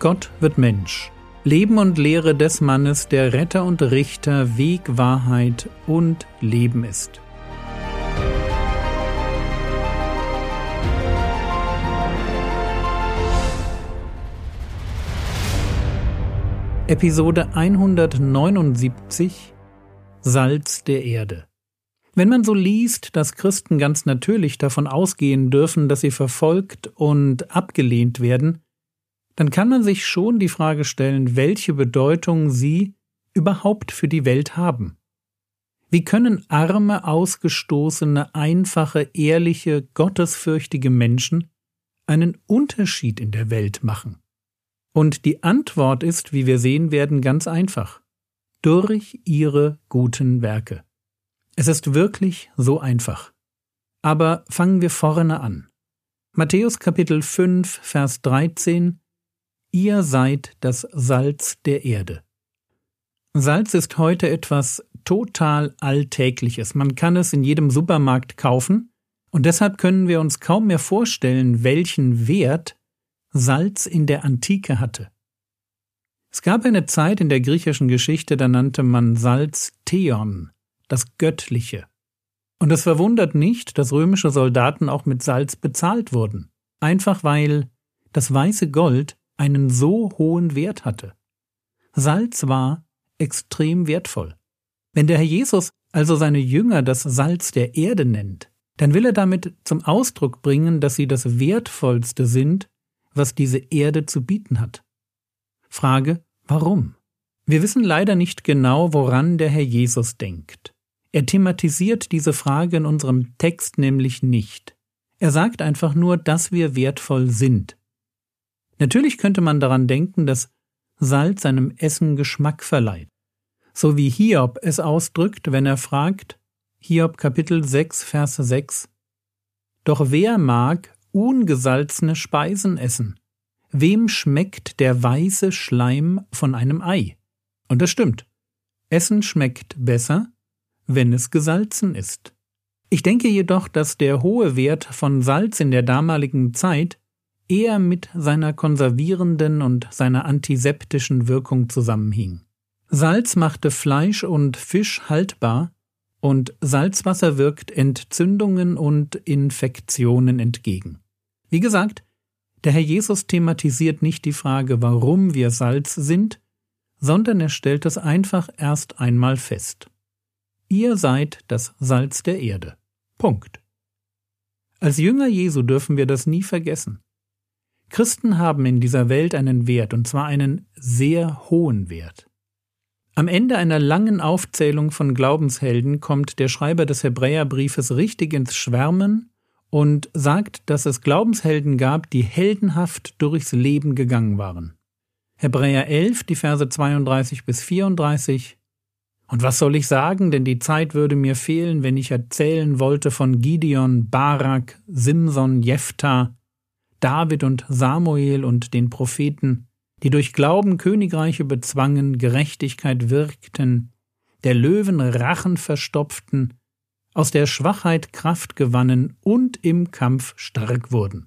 Gott wird Mensch. Leben und Lehre des Mannes, der Retter und Richter, Weg, Wahrheit und Leben ist. Episode 179 Salz der Erde. Wenn man so liest, dass Christen ganz natürlich davon ausgehen dürfen, dass sie verfolgt und abgelehnt werden, dann kann man sich schon die Frage stellen, welche Bedeutung sie überhaupt für die Welt haben. Wie können arme, ausgestoßene, einfache, ehrliche, gottesfürchtige Menschen einen Unterschied in der Welt machen? Und die Antwort ist, wie wir sehen werden, ganz einfach. Durch ihre guten Werke. Es ist wirklich so einfach. Aber fangen wir vorne an. Matthäus Kapitel 5, Vers 13 Ihr seid das Salz der Erde. Salz ist heute etwas total Alltägliches. Man kann es in jedem Supermarkt kaufen, und deshalb können wir uns kaum mehr vorstellen, welchen Wert Salz in der Antike hatte. Es gab eine Zeit in der griechischen Geschichte, da nannte man Salz Theon, das Göttliche. Und es verwundert nicht, dass römische Soldaten auch mit Salz bezahlt wurden, einfach weil das weiße Gold einen so hohen Wert hatte. Salz war extrem wertvoll. Wenn der Herr Jesus also seine Jünger das Salz der Erde nennt, dann will er damit zum Ausdruck bringen, dass sie das Wertvollste sind, was diese Erde zu bieten hat. Frage, warum? Wir wissen leider nicht genau, woran der Herr Jesus denkt. Er thematisiert diese Frage in unserem Text nämlich nicht. Er sagt einfach nur, dass wir wertvoll sind. Natürlich könnte man daran denken, dass Salz seinem Essen Geschmack verleiht. So wie Hiob es ausdrückt, wenn er fragt, Hiob Kapitel 6, Vers 6, Doch wer mag ungesalzene Speisen essen? Wem schmeckt der weiße Schleim von einem Ei? Und das stimmt. Essen schmeckt besser, wenn es gesalzen ist. Ich denke jedoch, dass der hohe Wert von Salz in der damaligen Zeit eher mit seiner konservierenden und seiner antiseptischen Wirkung zusammenhing. Salz machte Fleisch und Fisch haltbar, und Salzwasser wirkt Entzündungen und Infektionen entgegen. Wie gesagt, der Herr Jesus thematisiert nicht die Frage, warum wir Salz sind, sondern er stellt es einfach erst einmal fest. Ihr seid das Salz der Erde. Punkt. Als Jünger Jesu dürfen wir das nie vergessen. Christen haben in dieser Welt einen Wert, und zwar einen sehr hohen Wert. Am Ende einer langen Aufzählung von Glaubenshelden kommt der Schreiber des Hebräerbriefes richtig ins Schwärmen und sagt, dass es Glaubenshelden gab, die heldenhaft durchs Leben gegangen waren. Hebräer 11, die Verse 32 bis 34. Und was soll ich sagen, denn die Zeit würde mir fehlen, wenn ich erzählen wollte von Gideon, Barak, Simson, Jephthah, David und Samuel und den Propheten, die durch Glauben Königreiche bezwangen, Gerechtigkeit wirkten, der Löwen Rachen verstopften, aus der Schwachheit Kraft gewannen und im Kampf stark wurden.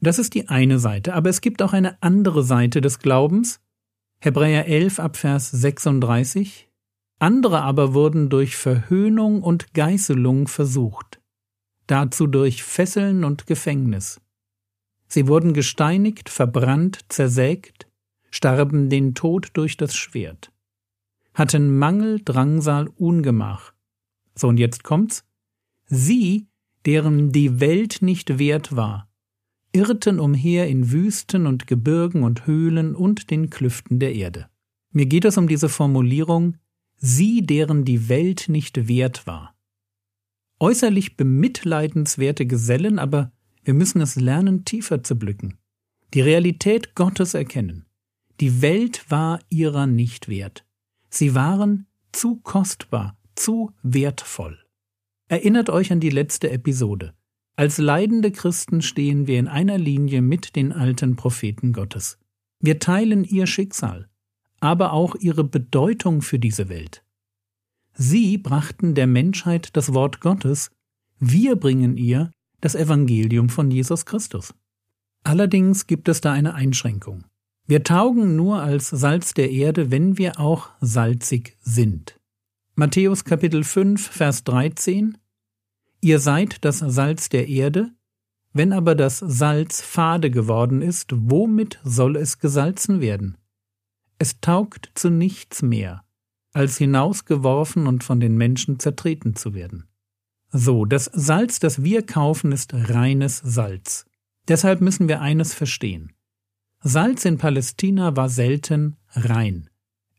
Das ist die eine Seite, aber es gibt auch eine andere Seite des Glaubens. Hebräer 11 Abvers 36. Andere aber wurden durch Verhöhnung und Geißelung versucht, dazu durch Fesseln und Gefängnis. Sie wurden gesteinigt, verbrannt, zersägt, starben den Tod durch das Schwert, hatten Mangel, Drangsal, Ungemach. So und jetzt kommt's. Sie, deren die Welt nicht wert war, irrten umher in Wüsten und Gebirgen und Höhlen und den Klüften der Erde. Mir geht es um diese Formulierung, sie, deren die Welt nicht wert war. Äußerlich bemitleidenswerte Gesellen, aber wir müssen es lernen, tiefer zu blicken. Die Realität Gottes erkennen. Die Welt war ihrer nicht wert. Sie waren zu kostbar, zu wertvoll. Erinnert euch an die letzte Episode. Als leidende Christen stehen wir in einer Linie mit den alten Propheten Gottes. Wir teilen ihr Schicksal, aber auch ihre Bedeutung für diese Welt. Sie brachten der Menschheit das Wort Gottes, wir bringen ihr das Evangelium von Jesus Christus. Allerdings gibt es da eine Einschränkung. Wir taugen nur als Salz der Erde, wenn wir auch salzig sind. Matthäus Kapitel 5, Vers 13 Ihr seid das Salz der Erde, wenn aber das Salz fade geworden ist, womit soll es gesalzen werden? Es taugt zu nichts mehr, als hinausgeworfen und von den Menschen zertreten zu werden. So, das Salz, das wir kaufen, ist reines Salz. Deshalb müssen wir eines verstehen. Salz in Palästina war selten rein.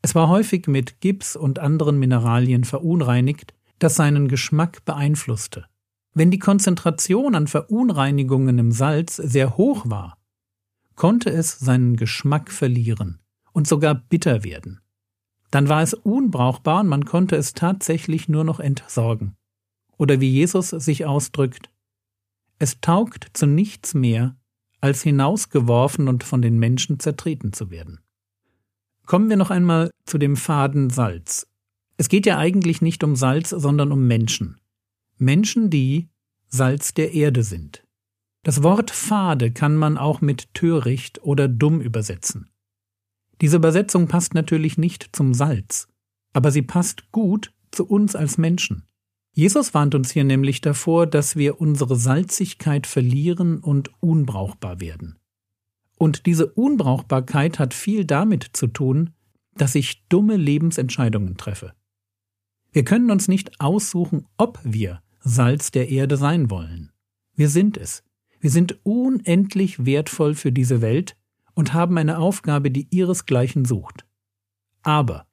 Es war häufig mit Gips und anderen Mineralien verunreinigt, das seinen Geschmack beeinflusste. Wenn die Konzentration an Verunreinigungen im Salz sehr hoch war, konnte es seinen Geschmack verlieren und sogar bitter werden. Dann war es unbrauchbar und man konnte es tatsächlich nur noch entsorgen. Oder wie Jesus sich ausdrückt, es taugt zu nichts mehr, als hinausgeworfen und von den Menschen zertreten zu werden. Kommen wir noch einmal zu dem Faden Salz. Es geht ja eigentlich nicht um Salz, sondern um Menschen. Menschen, die Salz der Erde sind. Das Wort fade kann man auch mit töricht oder dumm übersetzen. Diese Übersetzung passt natürlich nicht zum Salz, aber sie passt gut zu uns als Menschen. Jesus warnt uns hier nämlich davor, dass wir unsere Salzigkeit verlieren und unbrauchbar werden. Und diese Unbrauchbarkeit hat viel damit zu tun, dass ich dumme Lebensentscheidungen treffe. Wir können uns nicht aussuchen, ob wir Salz der Erde sein wollen. Wir sind es. Wir sind unendlich wertvoll für diese Welt und haben eine Aufgabe, die ihresgleichen sucht. Aber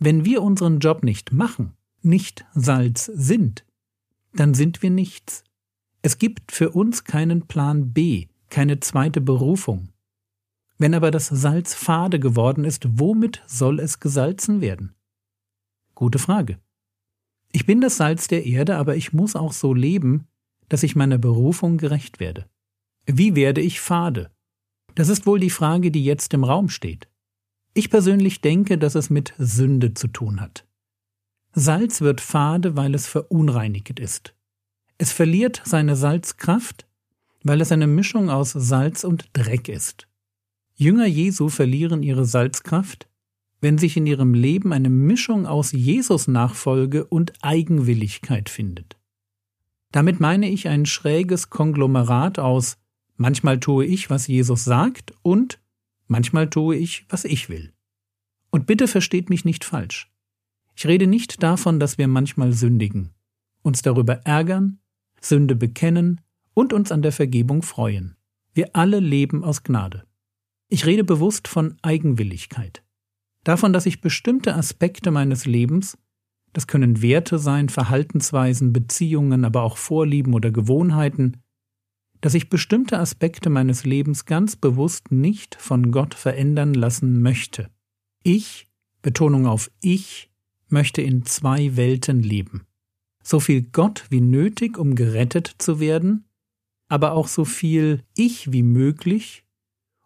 wenn wir unseren Job nicht machen, nicht Salz sind, dann sind wir nichts. Es gibt für uns keinen Plan B, keine zweite Berufung. Wenn aber das Salz fade geworden ist, womit soll es gesalzen werden? Gute Frage. Ich bin das Salz der Erde, aber ich muss auch so leben, dass ich meiner Berufung gerecht werde. Wie werde ich fade? Das ist wohl die Frage, die jetzt im Raum steht. Ich persönlich denke, dass es mit Sünde zu tun hat. Salz wird fade, weil es verunreinigt ist. Es verliert seine Salzkraft, weil es eine Mischung aus Salz und Dreck ist. Jünger Jesu verlieren ihre Salzkraft, wenn sich in ihrem Leben eine Mischung aus Jesus Nachfolge und Eigenwilligkeit findet. Damit meine ich ein schräges Konglomerat aus manchmal tue ich, was Jesus sagt und manchmal tue ich, was ich will. Und bitte versteht mich nicht falsch. Ich rede nicht davon, dass wir manchmal sündigen, uns darüber ärgern, Sünde bekennen und uns an der Vergebung freuen. Wir alle leben aus Gnade. Ich rede bewusst von Eigenwilligkeit. Davon, dass ich bestimmte Aspekte meines Lebens, das können Werte sein, Verhaltensweisen, Beziehungen, aber auch Vorlieben oder Gewohnheiten, dass ich bestimmte Aspekte meines Lebens ganz bewusst nicht von Gott verändern lassen möchte. Ich, Betonung auf ich, möchte in zwei Welten leben. So viel Gott wie nötig, um gerettet zu werden, aber auch so viel ich wie möglich,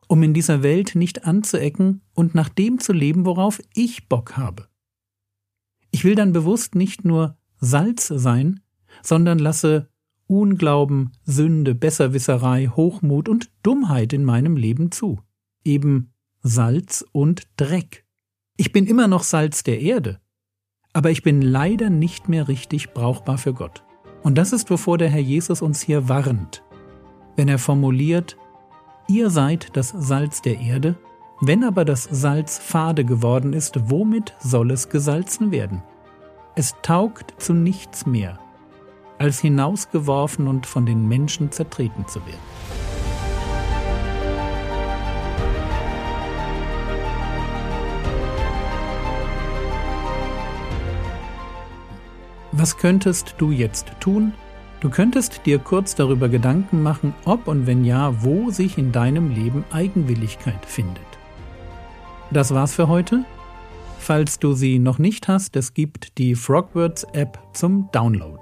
um in dieser Welt nicht anzuecken und nach dem zu leben, worauf ich Bock habe. Ich will dann bewusst nicht nur Salz sein, sondern lasse Unglauben, Sünde, Besserwisserei, Hochmut und Dummheit in meinem Leben zu. Eben Salz und Dreck. Ich bin immer noch Salz der Erde, aber ich bin leider nicht mehr richtig brauchbar für Gott. Und das ist, wovor der Herr Jesus uns hier warnt, wenn er formuliert, ihr seid das Salz der Erde, wenn aber das Salz fade geworden ist, womit soll es gesalzen werden? Es taugt zu nichts mehr, als hinausgeworfen und von den Menschen zertreten zu werden. Was könntest du jetzt tun? Du könntest dir kurz darüber Gedanken machen, ob und wenn ja, wo sich in deinem Leben Eigenwilligkeit findet. Das war's für heute. Falls du sie noch nicht hast, es gibt die Frogwords App zum Download.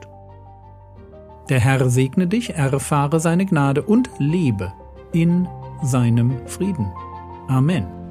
Der Herr segne dich, erfahre seine Gnade und lebe in seinem Frieden. Amen.